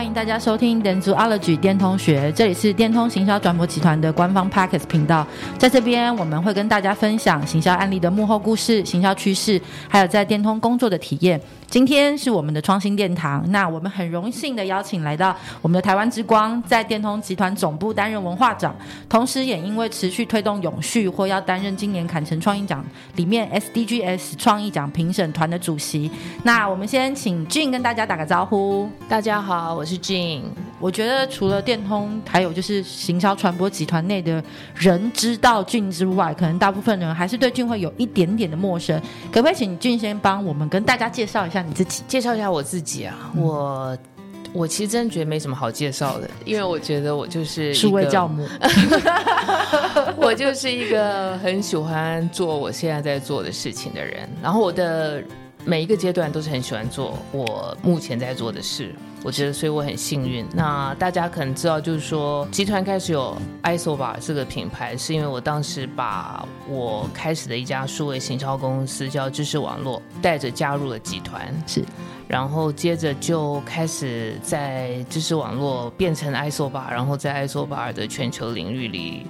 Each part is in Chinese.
欢迎大家收听电租 ology 电通学，这里是电通行销转播集团的官方 Podcast 频道。在这边，我们会跟大家分享行销案例的幕后故事、行销趋势，还有在电通工作的体验。今天是我们的创新殿堂，那我们很荣幸的邀请来到我们的台湾之光，在电通集团总部担任文化长，同时也因为持续推动永续或要担任今年坎城创意奖里面 SDGs 创意奖评审团的主席。那我们先请俊跟大家打个招呼。大家好，我是是 Jean。我觉得除了电通，还有就是行销传播集团内的人知道 Jean 之外，可能大部分人还是对 Jean 会有一点点的陌生。可不可以请 Jean 先帮我们跟大家介绍一下？你自己介绍一下我自己啊，嗯、我我其实真的觉得没什么好介绍的，因为我觉得我就是数位教母，我就是一个很喜欢做我现在在做的事情的人，然后我的每一个阶段都是很喜欢做我目前在做的事。我觉得，所以我很幸运。那大家可能知道，就是说，集团开始有 isobar 这个品牌，是因为我当时把我开始的一家数位行销公司叫知识网络带着加入了集团，是。然后接着就开始在知识网络变成 isobar，然后在 isobar 的全球领域里。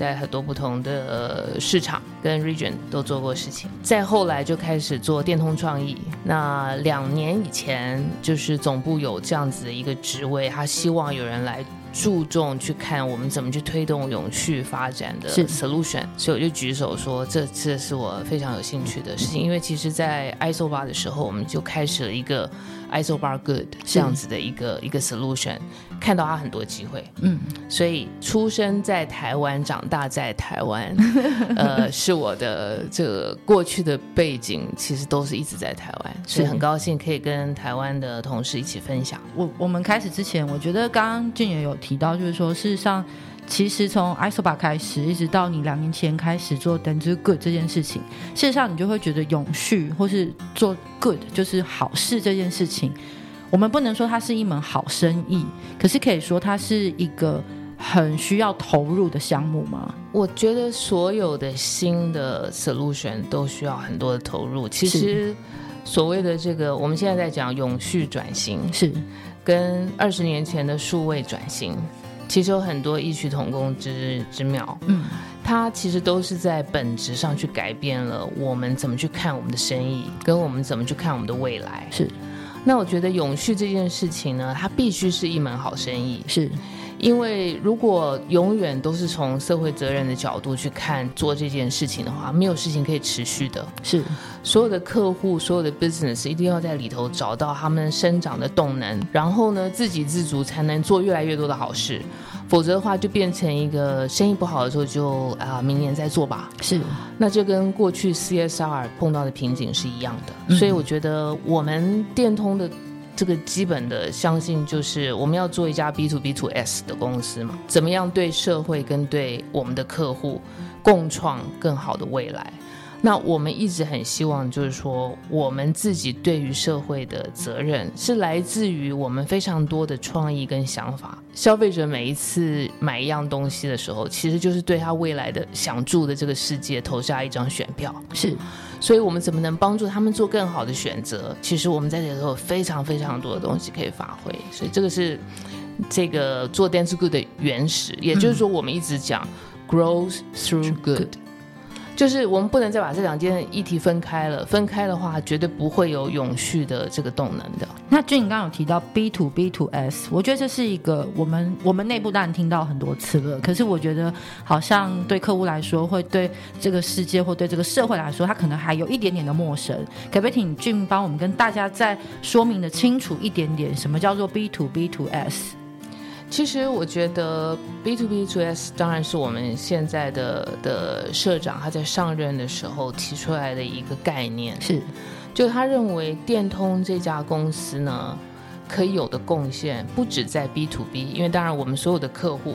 在很多不同的市场跟 region 都做过事情，再后来就开始做电通创意。那两年以前，就是总部有这样子的一个职位，他希望有人来注重去看我们怎么去推动永续发展的 solution，所以我就举手说，这这是我非常有兴趣的事情。因为其实，在 isobar 的时候，我们就开始了一个。Isobar Good 这样子的一个一个 solution，看到他很多机会，嗯，所以出生在台湾，长大在台湾，呃，是我的这个过去的背景，其实都是一直在台湾，所以很高兴可以跟台湾的同事一起分享。我我们开始之前，我觉得刚刚 Jean 也有提到，就是说事实上。其实从 isobar 开始，一直到你两年前开始做 dentsu good 这件事情，事实上你就会觉得永续或是做 good 就是好事这件事情，我们不能说它是一门好生意，可是可以说它是一个很需要投入的项目吗？我觉得所有的新的 solution 都需要很多的投入。其实所谓的这个，我们现在在讲永续转型，是跟二十年前的数位转型。其实有很多异曲同工之之妙，嗯，它其实都是在本质上去改变了我们怎么去看我们的生意，跟我们怎么去看我们的未来。是，那我觉得永续这件事情呢，它必须是一门好生意。是。因为如果永远都是从社会责任的角度去看做这件事情的话，没有事情可以持续的。是，所有的客户、所有的 business 一定要在里头找到他们生长的动能，然后呢，自给自足才能做越来越多的好事。否则的话，就变成一个生意不好的时候就啊，明年再做吧。是，那就跟过去 CSR 碰到的瓶颈是一样的。嗯。所以我觉得我们电通的。这个基本的相信就是我们要做一家 B to B to S 的公司嘛，怎么样对社会跟对我们的客户共创更好的未来？那我们一直很希望，就是说，我们自己对于社会的责任是来自于我们非常多的创意跟想法。消费者每一次买一样东西的时候，其实就是对他未来的想住的这个世界投下一张选票。是，所以我们怎么能帮助他们做更好的选择？其实我们在这里头有非常非常多的东西可以发挥。所以这个是这个做 dentsu good 的原始，也就是说，我们一直讲 Grows through good。就是我们不能再把这两件议题分开了，分开的话绝对不会有永续的这个动能的。那 Jean 刚刚有提到 B to B to S，我觉得这是一个我们我们内部当然听到很多次了，可是我觉得好像对客户来说，会对这个世界或对这个社会来说，他可能还有一点点的陌生。可不可以请俊帮我们跟大家再说明的清楚一点点，什么叫做 B to B to S？其实我觉得 B to B to S 当然是我们现在的的社长他在上任的时候提出来的一个概念，是，就他认为电通这家公司呢，可以有的贡献不止在 B to B，因为当然我们所有的客户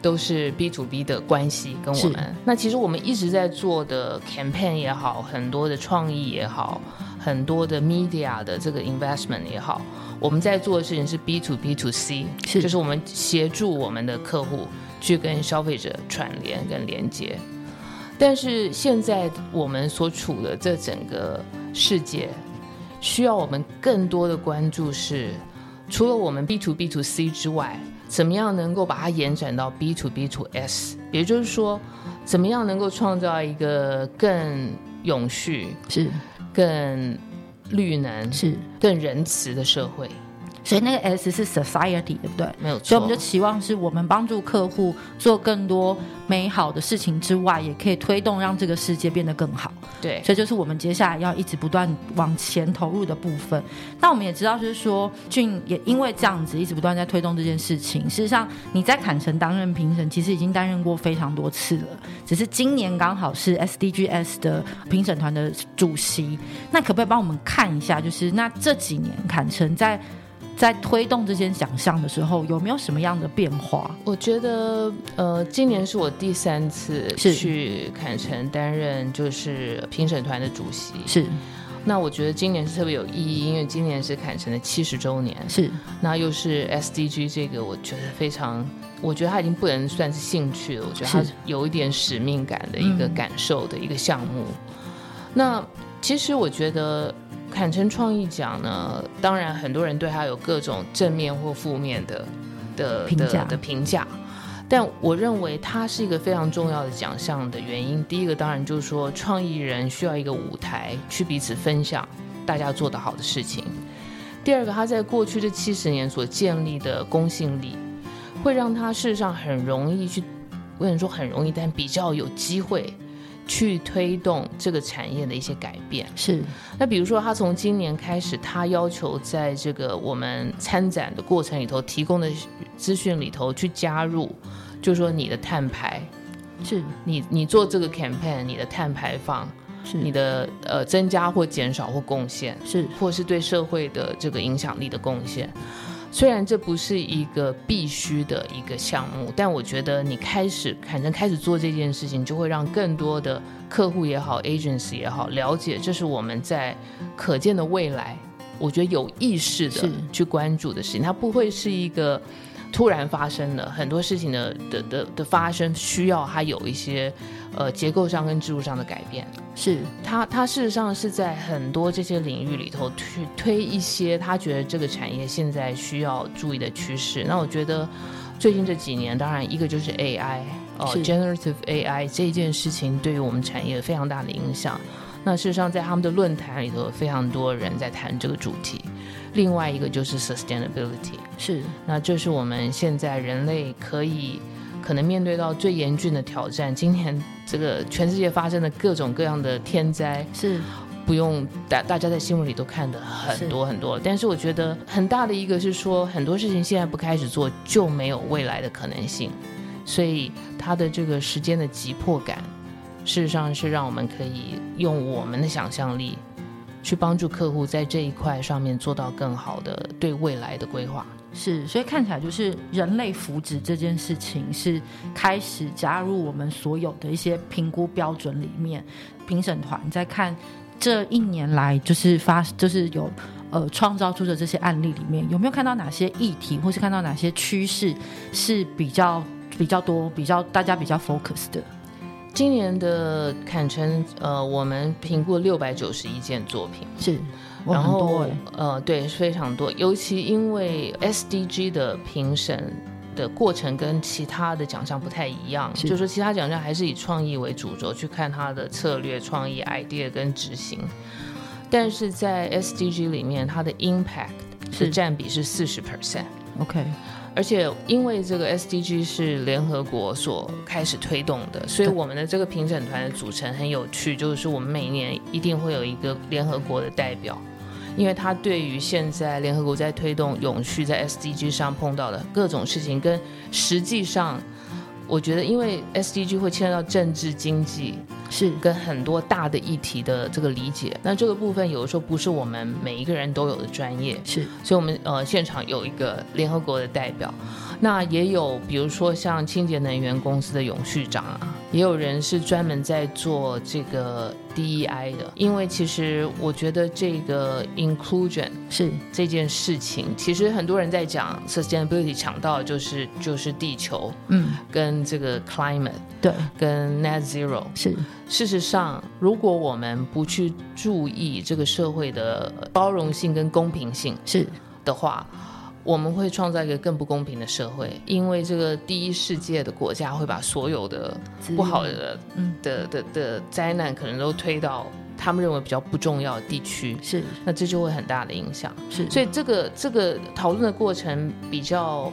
都是 B to B 的关系跟我们，那其实我们一直在做的 campaign 也好，很多的创意也好，很多的 media 的这个 investment 也好。我们在做的事情是 B to B to C，是就是我们协助我们的客户去跟消费者串联跟连接。但是现在我们所处的这整个世界，需要我们更多的关注是除了我们 B to B to C 之外，怎么样能够把它延展到 B to B to S？也就是说，怎么样能够创造一个更永续、是更绿能、是更仁慈的社会？所以那个 S 是 society，对不对？没有错。所以我们就期望是我们帮助客户做更多美好的事情之外，也可以推动让这个世界变得更好。对，所以就是我们接下来要一直不断往前投入的部分。那我们也知道，就是说俊也因为这样子一直不断在推动这件事情。事实上，你在坎城担任评审，其实已经担任过非常多次了。只是今年刚好是 SDGs 的评审团的主席。那可不可以帮我们看一下，就是那这几年坎城在在推动这些奖项的时候，有没有什么样的变化？我觉得，呃，今年是我第三次去坎城担任就是评审团的主席。是，那我觉得今年是特别有意义，因为今年是坎城的七十周年。是，那又是 SDG 这个，我觉得非常，我觉得它已经不能算是兴趣了，我觉得它有一点使命感的一个感受的一个项目。嗯、那其实我觉得。坎城创意奖呢，当然很多人对他有各种正面或负面的的评价的评价，但我认为它是一个非常重要的奖项的原因，第一个当然就是说，创意人需要一个舞台去彼此分享大家做得好的事情。第二个，他在过去这七十年所建立的公信力，会让他事实上很容易去，我跟你说很容易，但比较有机会。去推动这个产业的一些改变。是。那比如说，他从今年开始，他要求在这个我们参展的过程里头提供的资讯里头去加入，就是说你的碳排，是。你你做这个 campaign，你的碳排放是。你的呃增加或减少或贡献是，或是对社会的这个影响力的贡献。虽然这不是一个必须的一个项目，但我觉得你开始反正开始做这件事情，就会让更多的客户也好，agency 也好，了解这是我们在可见的未来，我觉得有意识的去关注的事情，它不会是一个。突然发生了很多事情的的的的发生，需要它有一些呃结构上跟制度上的改变。是他他事实上是在很多这些领域里头去推一些他觉得这个产业现在需要注意的趋势。那我觉得最近这几年，当然一个就是 AI 哦，generative AI 这件事情对于我们产业非常大的影响。那事实上在他们的论坛里头，非常多人在谈这个主题。另外一个就是 sustainability，是，那这是我们现在人类可以可能面对到最严峻的挑战。今天这个全世界发生的各种各样的天灾，是不用大大家在新闻里都看的很多很多。但是我觉得很大的一个是说，很多事情现在不开始做就没有未来的可能性，所以它的这个时间的急迫感，事实上是让我们可以用我们的想象力。去帮助客户在这一块上面做到更好的对未来的规划，是，所以看起来就是人类福祉这件事情是开始加入我们所有的一些评估标准里面。评审团在看这一年来就是发就是有呃创造出的这些案例里面，有没有看到哪些议题，或是看到哪些趋势是比较比较多、比较大家比较 focus 的？今年的坎城，呃，我们评估六百九十一件作品，是，然后呃，对，非常多。尤其因为 SDG 的评审的过程跟其他的奖项不太一样，就是说其他奖项还是以创意为主轴去看它的策略、创意、idea 跟执行，但是在 SDG 里面，它的 impact 是占比是四十 percent。OK。而且因为这个 SDG 是联合国所开始推动的，所以我们的这个评审团的组成很有趣，就是我们每年一定会有一个联合国的代表，因为他对于现在联合国在推动永续在 SDG 上碰到的各种事情，跟实际上，我觉得因为 SDG 会牵涉到政治经济。是。跟很多大的议题的这个理解，那这个部分有的时候不是我们每一个人都有的专业，是，所以我们呃现场有一个联合国的代表，那也有比如说像清洁能源公司的永续长啊，也有人是专门在做这个 DEI 的，因为其实我觉得这个 inclusion 是这件事情，其实很多人在讲 sustainability 强到就是就是地球，嗯，跟这个 climate 对，跟 net zero 是。事实上，如果我们不去注意这个社会的包容性跟公平性是的话，我们会创造一个更不公平的社会，因为这个第一世界的国家会把所有的不好的、嗯。的的的灾难可能都推到他们认为比较不重要的地区，是，那这就会很大的影响。是，所以这个这个讨论的过程比较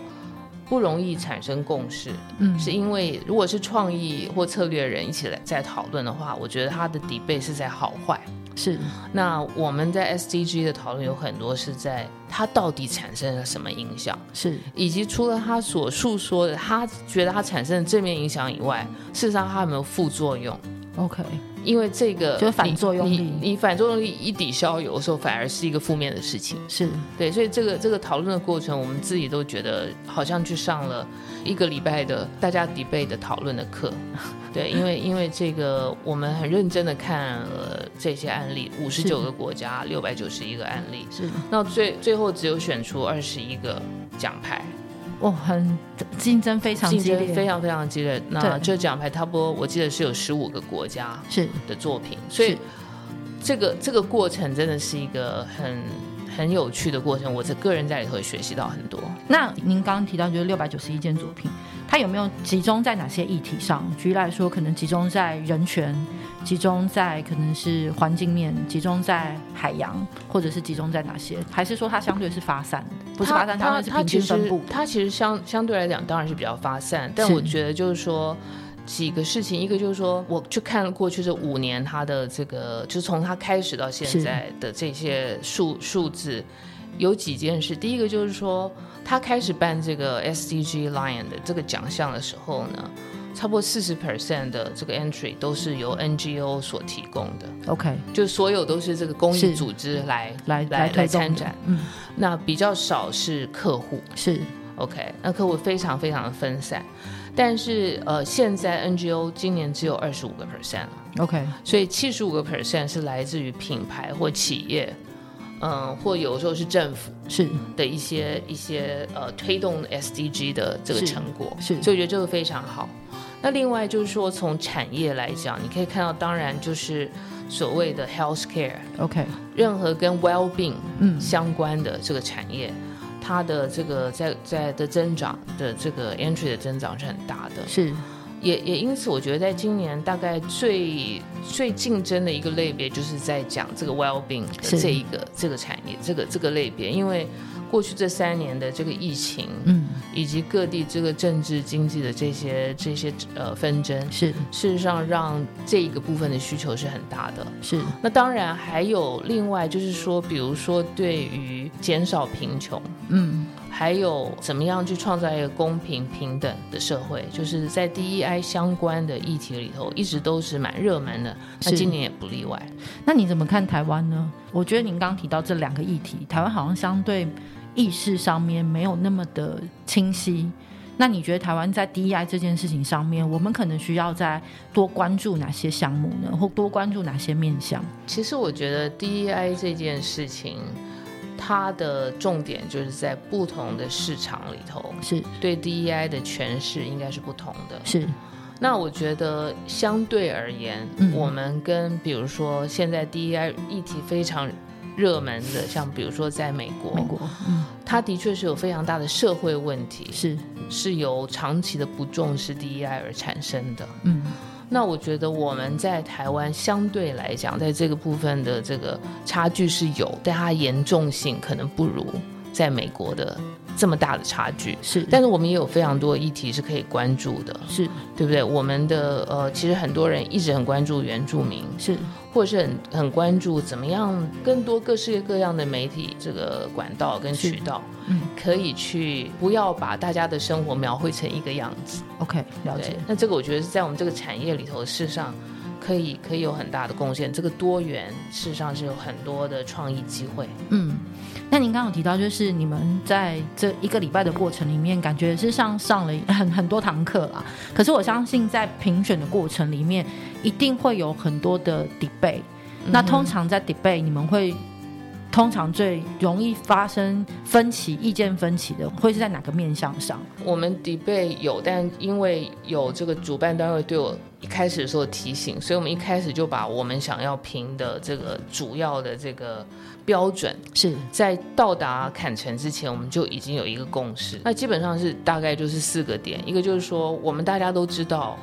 不容易产生共识，嗯，是因为如果是创意或策略人一起来在讨论的话，我觉得他的 debate 是在好坏。是，那我们在 SDG 的讨论有很多是在它到底产生了什么影响，是，以及除了他所述说的，他觉得他产生的正面影响以外，事实上他有没有副作用？OK。因为这个就是反作用力，你，你，你反作用力一抵消，有的时候反而是一个负面的事情。是对，所以这个这个讨论的过程，我们自己都觉得好像去上了一个礼拜的大家 debate 的讨论的课。对，因为因为这个我们很认真的看了这些案例，五十九个国家，六百九十一个案例。是，那最最后只有选出二十一个奖牌。哦，很竞争非常激烈，非常非常激烈。那这奖牌差不多，我记得是有十五个国家是的作品，所以这个这个过程真的是一个很很有趣的过程。我这个人在里头也学习到很多。那您刚刚提到就是六百九十一件作品。它有没有集中在哪些议题上？举例来说，可能集中在人权，集中在可能是环境面，集中在海洋，或者是集中在哪些？还是说它相对是发散的？不是发散，它是平均分布。它其实相相对来讲当然是比较发散，但我觉得就是说几个事情，一个就是说，我去看了过去这五年他的这个，就从他开始到现在的这些数数字，有几件事。第一个就是说。他开始办这个 SDG Lion 的这个奖项的时候呢，差不多四十 percent 的这个 entry 都是由 NGO 所提供的。OK，就所有都是这个公益组织来来来来参展。嗯，那比较少是客户。是 OK，那客户非常非常的分散。但是呃，现在 NGO 今年只有二十五个 percent 了。OK，所以七十五个 percent 是来自于品牌或企业。嗯，或有时候是政府是的一些一些呃推动 SDG 的这个成果，是，是，所以我觉得这个非常好。那另外就是说，从产业来讲，你可以看到，当然就是所谓的 health care，OK，任何跟 well being 嗯相关的这个产业，嗯、它的这个在在的增长的这个 entry 的增长是很大的，是。也也因此，我觉得在今年大概最最竞争的一个类别，就是在讲这个 well-being 的这一个这个产业，这个这个类别，因为过去这三年的这个疫情，嗯，以及各地这个政治经济的这些这些呃纷争，是事实上让这一个部分的需求是很大的。是，那当然还有另外就是说，比如说对于减少贫穷，嗯。还有怎么样去创造一个公平平等的社会，就是在 DEI 相关的议题里头，一直都是蛮热门的。那今年也不例外。那你怎么看台湾呢？我觉得您刚刚提到这两个议题，台湾好像相对意识上面没有那么的清晰。那你觉得台湾在 DEI 这件事情上面，我们可能需要再多关注哪些项目呢？或多关注哪些面向？其实我觉得 DEI 这件事情。它的重点就是在不同的市场里头，是。对 DEI 的诠释应该是不同的。是，那我觉得相对而言，嗯、我们跟比如说现在 DEI 议题非常热门的，像比如说在美国，美国，嗯，它的确是有非常大的社会问题，是。是由长期的不重视 DEI 而产生的，嗯。那我觉得我们在台湾相对来讲，在这个部分的这个差距是有，但它严重性可能不如在美国的这么大的差距。是，但是我们也有非常多议题是可以关注的，是对不对？我们的呃，其实很多人一直很关注原住民，是。或者是很很关注怎么样更多各式各样的媒体这个管道跟渠道，嗯，可以去不要把大家的生活描绘成一个样子。OK，了解。那这个我觉得是在我们这个产业里头，事实上可以可以有很大的贡献。这个多元事实上是有很多的创意机会。嗯。那您刚刚有提到，就是你们在这一个礼拜的过程里面，感觉是上上了很很多堂课啦。可是我相信，在评选的过程里面，一定会有很多的 debate。那通常在 debate，你们会通常最容易发生分歧、意见分歧的，会是在哪个面向上？我们 debate 有，但因为有这个主办单位对我一开始的时候提醒，所以我们一开始就把我们想要评的这个主要的这个标准，是在到达坎城之前，我们就已经有一个共识。那基本上是大概就是四个点，一个就是说，我们大家都知道。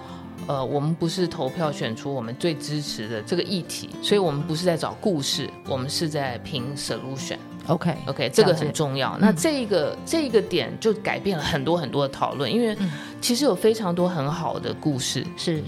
呃，我们不是投票选出我们最支持的这个议题，所以我们不是在找故事，我们是在评 solution。OK OK，这个很重要。嗯、那这个这个点就改变了很多很多的讨论，因为其实有非常多很好的故事是。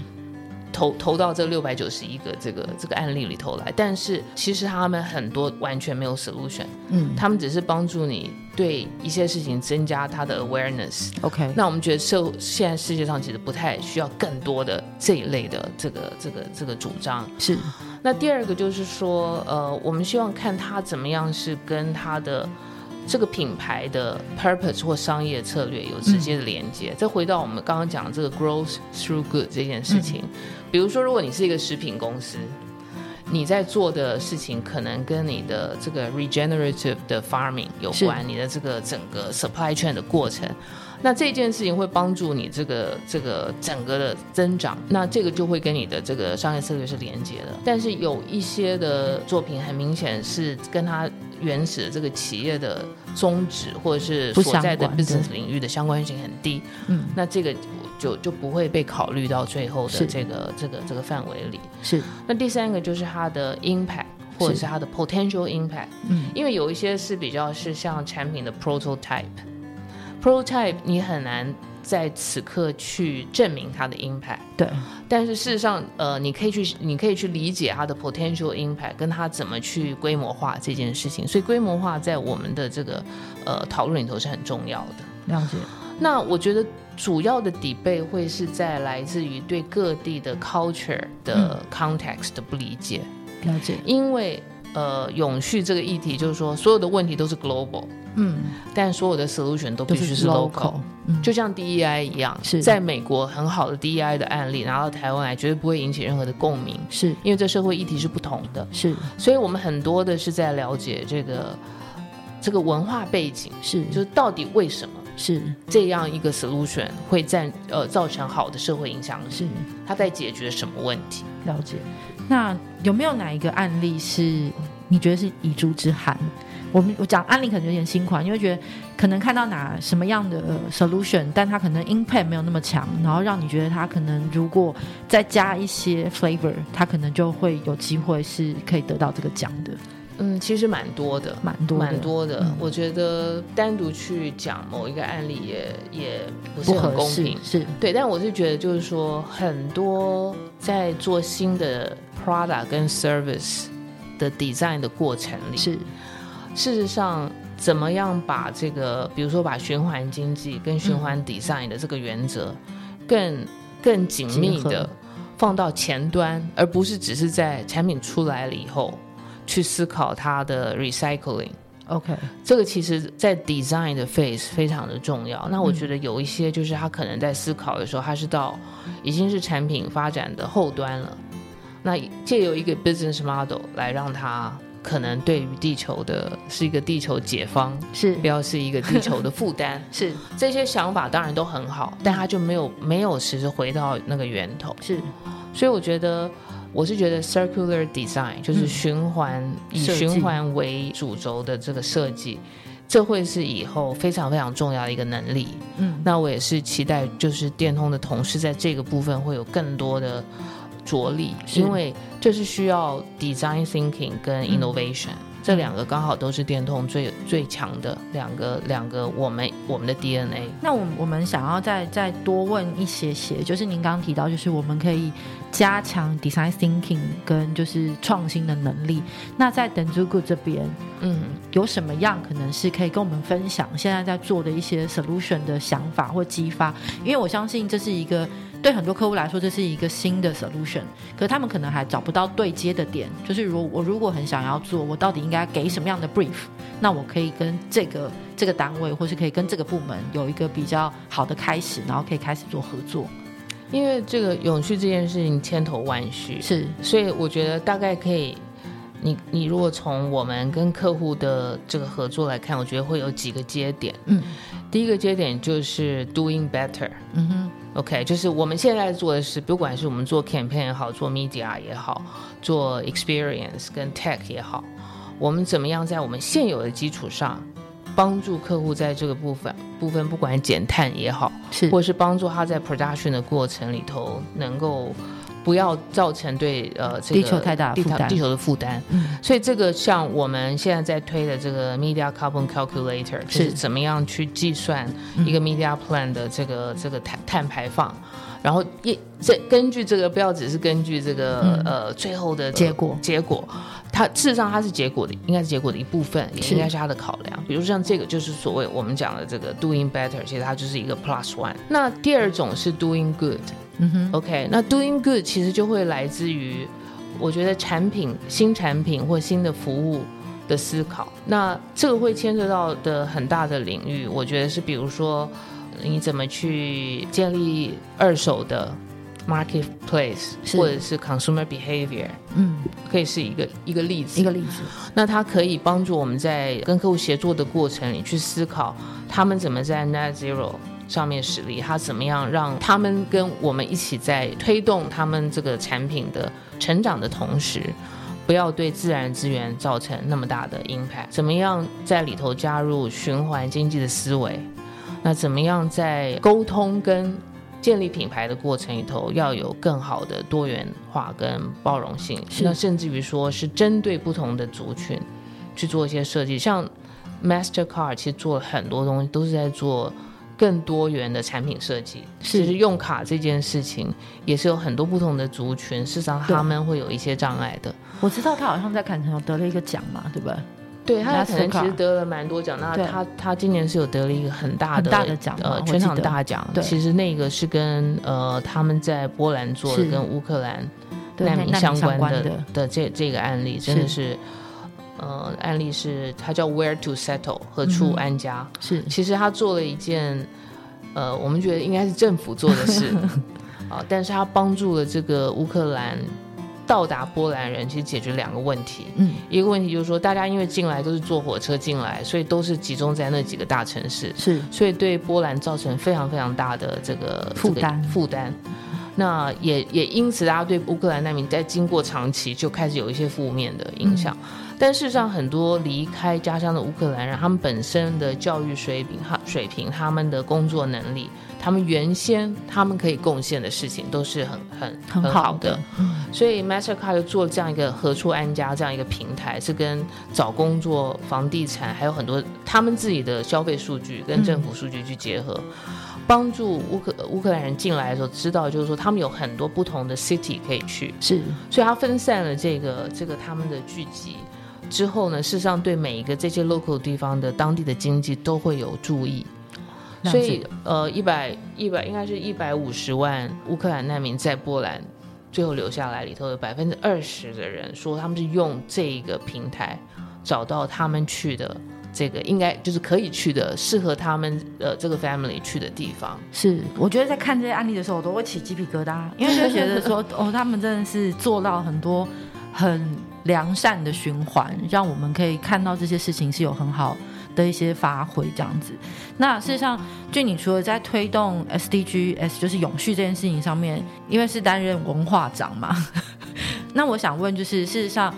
投投到这六百九十一个这个这个案例里头来，但是其实他们很多完全没有 solution，嗯，他们只是帮助你对一些事情增加他的 awareness。OK，那我们觉得社现在世界上其实不太需要更多的这一类的这个这个这个主张。是，那第二个就是说，呃，我们希望看他怎么样是跟他的。这个品牌的 purpose 或商业策略有直接的连接。再、嗯、回到我们刚刚讲的这个 growth through good 这件事情，嗯、比如说，如果你是一个食品公司，你在做的事情可能跟你的这个 regenerative 的 farming 有关，你的这个整个 supply chain 的过程。那这件事情会帮助你这个这个整个的增长，那这个就会跟你的这个商业策略是连接的。但是有一些的作品很明显是跟它原始的这个企业的宗旨或者是所在的 business 领域的相关性很低，嗯，那这个就就不会被考虑到最后的这个这个这个范围里。是。那第三个就是它的 impact 或者是它的 potential impact，嗯，因为有一些是比较是像产品的 prototype。Prototype 你很难在此刻去证明它的 impact，对。但是事实上，呃，你可以去，你可以去理解它的 potential impact，跟它怎么去规模化这件事情。所以规模化在我们的这个呃讨论里头是很重要的。了解。那我觉得主要的 debate 会是在来自于对各地的 culture 的 context 的不理解。了解。因为呃，永续这个议题就是说，所有的问题都是 global。嗯，但所有的 solution 都必须是 local，嗯，就像 DEI 一样，是。在美国很好的 DEI 的案例拿到台湾来，绝对不会引起任何的共鸣，是。因为这社会议题是不同的，是，所以我们很多的是在了解这个这个文化背景，是，就是到底为什么是。这样一个 solution 会在呃造成好的社会影响，是。他在解决什么问题？了解。那有没有哪一个案例是你觉得是遗珠之憾？我们我讲案例可能有点新款，因为觉得可能看到哪什么样的 solution，但它可能 impact 没有那么强，然后让你觉得它可能如果再加一些 flavor，它可能就会有机会是可以得到这个奖的。嗯，其实蛮多的，蛮多蛮多的。嗯、我觉得单独去讲某一个案例也也不是很公平，是对。但我是觉得就是说，很多在做新的 product 跟 service 的 design 的过程里是。事实上，怎么样把这个，比如说把循环经济跟循环 design 的这个原则更，更更紧密的放到前端，而不是只是在产品出来了以后去思考它的 recycling。OK，这个其实在 design 的 phase 非常的重要。那我觉得有一些就是他可能在思考的时候，他是到已经是产品发展的后端了，那借由一个 business model 来让它。可能对于地球的是一个地球解放，是。不要是一个地球的负担，是。这些想法当然都很好，但他就没有没有实时回到那个源头，是，所以我觉得我是觉得 circular design 就是循环、嗯、以循环为主轴的这个设计，这会是以后非常非常重要的一个能力。嗯，那我也是期待就是电通的同事在这个部分会有更多的。着力，因为这是需要 design thinking 跟 innovation、嗯、这两个刚好都是电通最最强的两个两个我们我们的 DNA。那我我们想要再再多问一些些，就是您刚刚提到，就是我们可以加强 design thinking 跟就是创新的能力。那在 d e n z u g u 这边，嗯，有什么样可能是可以跟我们分享现在在做的一些 solution 的想法或激发？因为我相信这是一个。对很多客户来说，这是一个新的 solution，可是他们可能还找不到对接的点。就是如我如果很想要做，我到底应该给什么样的 brief？那我可以跟这个这个单位，或是可以跟这个部门有一个比较好的开始，然后可以开始做合作。因为这个永续这件事情千头万绪，是，所以我觉得大概可以你你如果从我们跟客户的这个合作来看，我觉得会有几个节点。嗯，第一个节点就是 doing better。嗯哼，OK，就是我们现在做的是，不管是我们做 campaign 也好，做 media 也好，做 experience 跟 tech 也好，我们怎么样在我们现有的基础上，帮助客户在这个部分部分，不管减碳也好，是，或是帮助他在 production 的过程里头能够。不要造成对呃这个地球太大负担，地球的负担。嗯，所以这个像我们现在在推的这个 Media Carbon Calculator，是。怎么样去计算一个 Media Plan 的这个、嗯、这个碳碳排放，然后一这根据这个不要只是根据这个、嗯、呃最后的结果。结果，它事实上它是结果的，应该是结果的一部分，也应该是它的考量。比如像这个就是所谓我们讲的这个 Doing Better，其实它就是一个 Plus One。那第二种是 Doing Good。嗯哼，OK，那 doing good 其实就会来自于，我觉得产品、新产品或新的服务的思考。那这个会牵涉到的很大的领域，我觉得是比如说你怎么去建立二手的 marketplace，或者是 consumer behavior，嗯，可以是一个一个例子，一个例子。那它可以帮助我们在跟客户协作的过程里去思考，他们怎么在 net zero。上面实力，他怎么样让他们跟我们一起在推动他们这个产品的成长的同时，不要对自然资源造成那么大的 impact？怎么样在里头加入循环经济的思维？那怎么样在沟通跟建立品牌的过程里头要有更好的多元化跟包容性？那甚至于说是针对不同的族群去做一些设计，像 Mastercard 其实做了很多东西，都是在做。更多元的产品设计，其实用卡这件事情也是有很多不同的族群，事实上他们会有一些障碍的。我知道他好像在坎城有得了一个奖嘛，对不对？对，他可能其实得了蛮多奖。那他他今年是有得了一个很大的大的奖，呃，全场大奖。其实那个是跟呃他们在波兰做的，跟乌克兰难民相关的的，的这这个案例，真的是。呃，案例是他叫 Where to Settle 何处安家，嗯、是其实他做了一件呃，我们觉得应该是政府做的事 啊、呃，但是他帮助了这个乌克兰到达波兰人，其实解决两个问题。嗯，一个问题就是说，大家因为进来都是坐火车进来，所以都是集中在那几个大城市，是，所以对波兰造成非常非常大的这个负担负担。那也也因此，大家对乌克兰难民在经过长期就开始有一些负面的影响。嗯但事实上，很多离开家乡的乌克兰人，他们本身的教育水平、哈水平、他们的工作能力，他们原先他们可以贡献的事情，都是很很很好的。所以，Mastercard 就做这样一个何处安家这样一个平台，是跟找工作、房地产，还有很多他们自己的消费数据跟政府数据去结合，帮助乌克乌克兰人进来的时候，知道就是说他们有很多不同的 city 可以去。是，所以他分散了这个这个他们的聚集。之后呢，事实上对每一个这些 local 地方的当地的经济都会有助益。所以呃，一百一百应该是一百五十万乌克兰难民在波兰最后留下来里头，有百分之二十的人说他们是用这个平台找到他们去的这个应该就是可以去的适合他们呃这个 family 去的地方。是，我觉得在看这些案例的时候，我都会起鸡皮疙瘩，因为就觉得说哦，他们真的是做到很多很。良善的循环，让我们可以看到这些事情是有很好的一些发挥，这样子。那事实上，就你除了在推动 SDGs，就是永续这件事情上面，因为是担任文化长嘛，那我想问，就是事实上，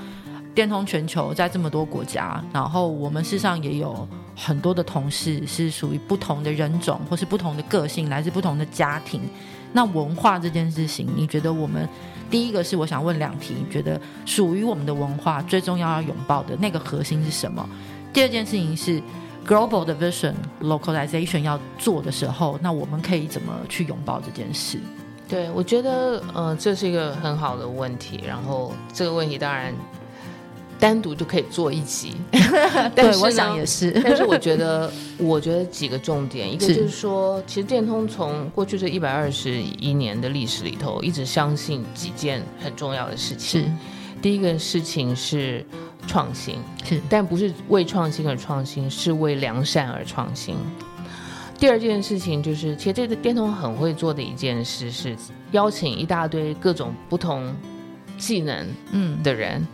电通全球在这么多国家，然后我们事实上也有很多的同事是属于不同的人种，或是不同的个性，来自不同的家庭。那文化这件事情，你觉得我们？第一个是我想问两题，你觉得属于我们的文化最重要要拥抱的那个核心是什么？第二件事情是 global 的 vision localization 要做的时候，那我们可以怎么去拥抱这件事？对，我觉得呃这是一个很好的问题，然后这个问题当然。单独就可以做一集，但是我想也是。但是我觉得，我觉得几个重点，一个就是说，其实电通从过去这一百二十一年的历史里头，一直相信几件很重要的事情。是，第一个事情是创新，是，但不是为创新而创新，是为良善而创新。第二件事情就是，其实这个电通很会做的一件事是邀请一大堆各种不同技能嗯的人。嗯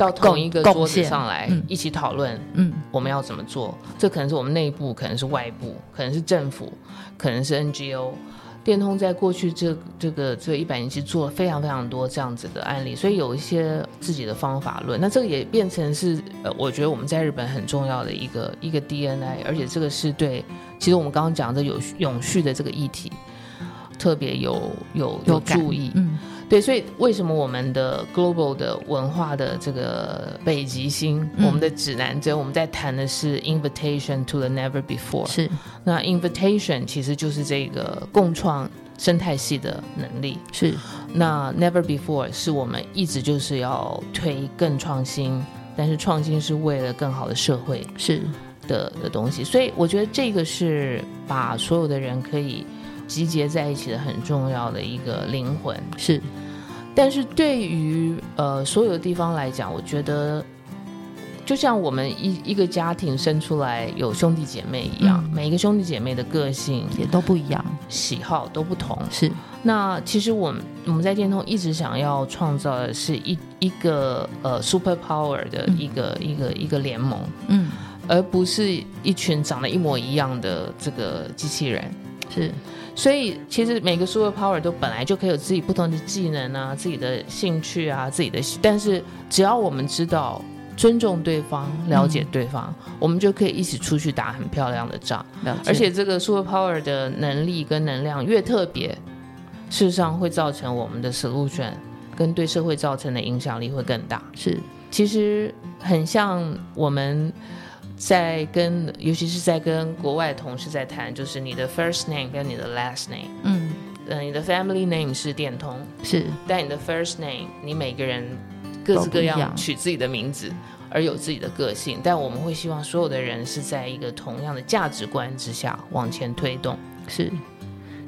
到同一个桌子上来一起讨论，嗯，我们要怎么做？嗯、这可能是我们内部，可能是外部，可能是政府，可能是 NGO。电通在过去这这个这一百年其实做了非常非常多这样子的案例，所以有一些自己的方法论。那这个也变成是呃，我觉得我们在日本很重要的一个一个 DNA，而且这个是对，其实我们刚刚讲的有永续的这个议题特别有有有注意，嗯。对，所以为什么我们的 global 的文化的这个北极星，嗯、我们的指南针，我们在谈的是 invitation to the never before。是，那 invitation 其实就是这个共创生态系的能力。是，那 never before 是我们一直就是要推更创新，但是创新是为了更好的社会是的的东西。所以我觉得这个是把所有的人可以集结在一起的很重要的一个灵魂。是。但是对于呃所有的地方来讲，我觉得就像我们一一个家庭生出来有兄弟姐妹一样，嗯，每一个兄弟姐妹的个性也都不一样，喜好都不同。是，那其实我们我们在电通一直想要创造的是一一个呃 super power 的一个、嗯、一个一个联盟，嗯，而不是一群长得一模一样的这个机器人。是。所以，其实每个 super power 都本来就可以有自己不同的技能啊，自己的兴趣啊，自己的。但是，只要我们知道尊重对方、了解对方，嗯、我们就可以一起出去打很漂亮的仗。而且，这个 super power 的能力跟能量越特别，事实上会造成我们的 solution 跟对社会造成的影响力会更大。是，其实很像我们。在跟，尤其是在跟国外同事在谈，就是你的 first name 跟你的 last name，嗯，呃，你的 family name 是电通，是，但你的 first name，你每个人各自各样取自己的名字，而有自己的个性，但我们会希望所有的人是在一个同样的价值观之下往前推动。是，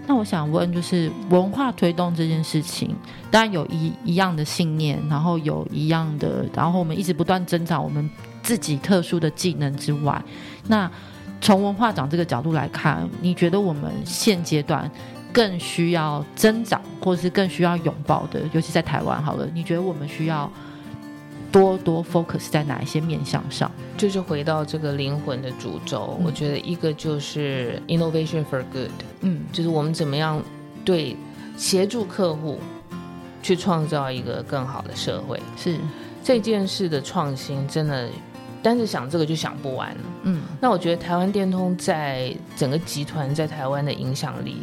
那我想问，就是文化推动这件事情，当然有一一样的信念，然后有一样的，然后我们一直不断增长我们。自己特殊的技能之外，那从文化长这个角度来看，你觉得我们现阶段更需要增长，或是更需要拥抱的，尤其在台湾好了，你觉得我们需要多多 focus 在哪一些面向上？就是回到这个灵魂的主轴，嗯，我觉得一个就是 innovation for good，嗯，就是我们怎么样对协助客户去创造一个更好的社会，是这件事的创新，真的。但是想这个就想不完了。嗯，那我觉得台湾电通在整个集团在台湾的影响力，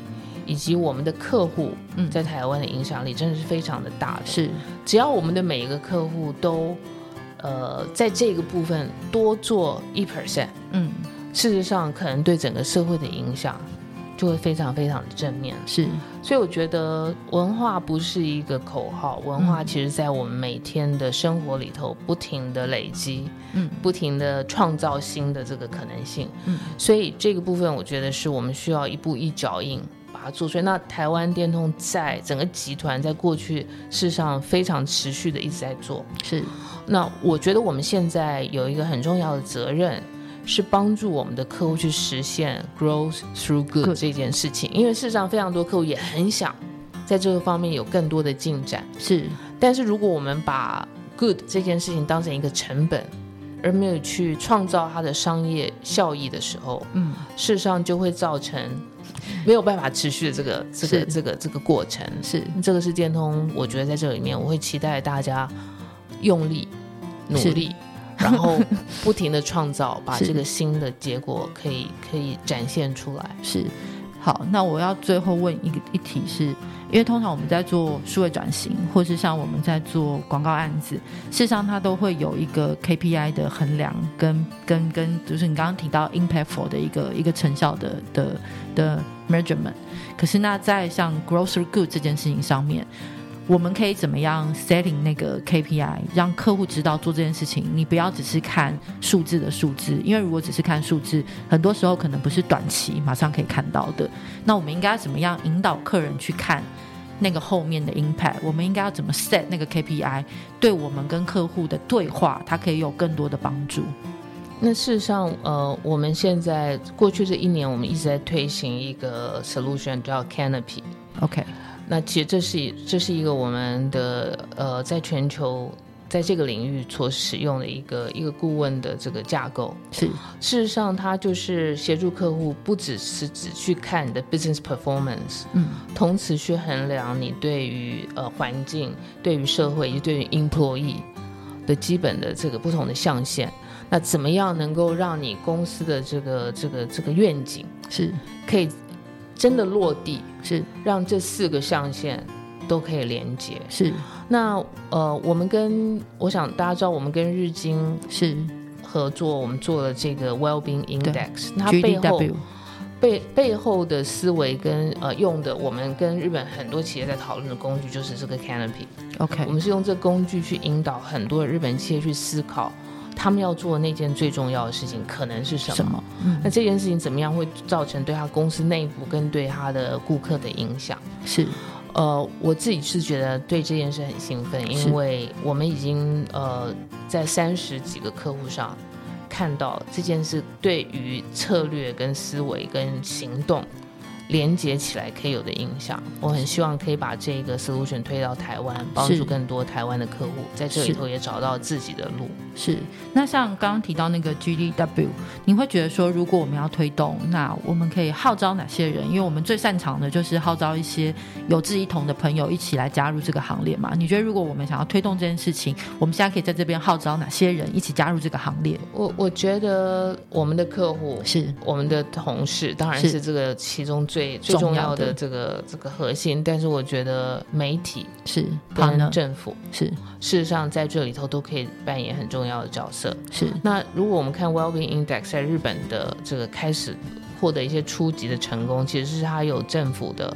以及我们的客户在台湾的影响力，真的是非常的大的。是，只要我们的每一个客户都，呃，在这个部分多做一 percent，嗯，事实上可能对整个社会的影响。就会非常非常的正面，是，所以我觉得文化不是一个口号，文化其实在我们每天的生活里头不停的累积，嗯，不停的创造新的这个可能性，嗯，所以这个部分我觉得是我们需要一步一脚印把它做出来。那台湾电通在整个集团在过去事实上非常持续的一直在做，是，那我觉得我们现在有一个很重要的责任。是帮助我们的客户去实现 growth through good, 这件事情，因为事实上非常多客户也很想在这个方面有更多的进展。是，但是如果我们把 good 这件事情当成一个成本，而没有去创造它的商业效益的时候，嗯，事实上就会造成没有办法持续的这个这个这个这个过程。是，这个是电通，我觉得在这里面我会期待大家用力努力。然后 不停的创造，把这个新的结果可以可以展现出来。是，好，那我要最后问一个一题是，是因为通常我们在做数位转型，或是像我们在做广告案子，事实上它都会有一个 KPI 的衡量跟，跟跟跟，就是你刚刚提到 impactful 的一个一个成效的的的 measurement。可是那在像 through good 这件事情上面。我们可以怎么样 setting 那个 KPI，让客户知道做这件事情？你不要只是看数字的数字，因为如果只是看数字，很多时候可能不是短期马上可以看到的。那我们应该怎么样引导客人去看那个后面的 impact？我们应该要怎么 set 那个 KPI？对我们跟客户的对话，它可以有更多的帮助。那事实上，呃，我们现在过去这一年，我们一直在推行一个 solution 叫 Canopy。OK。那其实这是这是一个我们的呃，在全球在这个领域所使用的一个一个顾问的这个架构。是，事实上，它就是协助客户，不只是只去看你的 business performance，嗯，同时去衡量你对于呃环境、对于社会以及对于 employee 的基本的这个不同的象限。那怎么样能够让你公司的这个这个这个愿景是可以真的落地？是让这四个象限都可以连接。是那呃，我们跟我想大家知道，我们跟日经是合作，我们做了这个 Wellbeing Index，它背后背背后的思维跟呃用的，我们跟日本很多企业在讨论的工具就是这个 Canopy。OK，我们是用这工具去引导很多日本企业去思考。他们要做的那件最重要的事情可能是什么？什么？嗯，那这件事情怎么样会造成对他公司内部跟对他的顾客的影响？是，呃，我自己是觉得对这件事很兴奋，因为我们已经呃在三十几个客户上看到这件事对于策略跟思维跟行动。连接起来可以有的影响，我很希望可以把这个 solution 推到台湾，帮助更多台湾的客户在这里头也找到自己的路。是，那像刚刚提到那个 GDW，你会觉得说，如果我们要推动，那我们可以号召哪些人？因为我们最擅长的就是号召一些有志一同的朋友一起来加入这个行列嘛。你觉得如果我们想要推动这件事情，我们现在可以在这边号召哪些人一起加入这个行列？我我觉得我们的客户是我们的同事，当然是这个其中最。最最重要的这个这个核心，但是我觉得媒体是跟政府是事实上在这里头都可以扮演很重要的角色。是那如果我们看 Wellbeing Index 在日本的这个开始获得一些初级的成功，其实是它有政府的。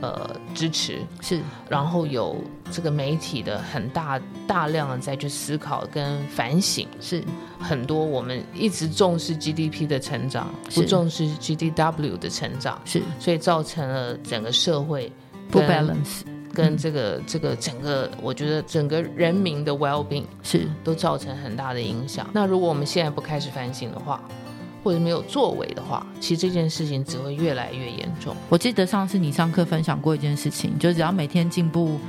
呃，支持。是，然后有这个媒体的很大大量的在去思考跟反省，是。很多我们一直重视 GDP 的成长，不重视 GDW 的成长，是，所以造成了整个社会不 balance，跟这个、嗯、这个整个，我觉得整个人民的 well-being 是。都造成很大的影响。那如果我们现在不开始反省的话，或者没有作为的话，其实这件事情只会越来越严重。我记得上次你上课分享过一件事情，就只要每天进步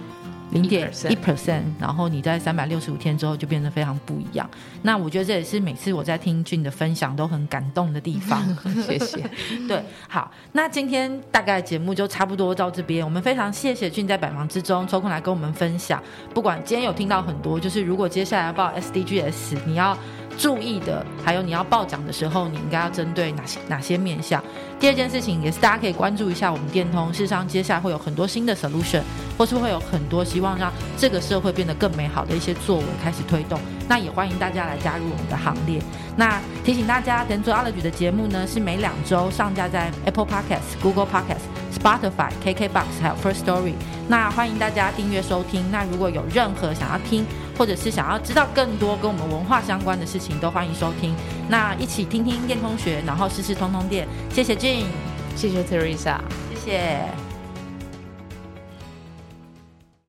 零点一 percent，然后你在三百六十五天之后就变得非常不一样。那我觉得这也是每次我在听俊的分享都很感动的地方。谢谢。对，好，那今天大概节目就差不多到这边。我们非常谢谢俊在百忙之中抽空来跟我们分享。不管今天有听到很多，就是如果接下来要报 SDGs，你要。注意的，还有你要报奖的时候，你应该要针对哪些哪些面向？第二件事情也是大家可以关注一下我们电通，事实上接下来会有很多新的 solution，或是会有很多希望让这个社会变得更美好的一些作为开始推动。那也欢迎大家来加入我们的行列。那提醒大家，Dentsuology 的节目呢是每两周上架在 Apple Podcasts、Google Podcasts、Spotify、KKBox 还有 First Story。那欢迎大家订阅收听。那如果有任何想要听，或者是想要知道更多跟我们文化相关的事情，都欢迎收听。那一起听听电通学，然后试试通通电。谢谢 Jane，谢谢 Teresa，谢谢。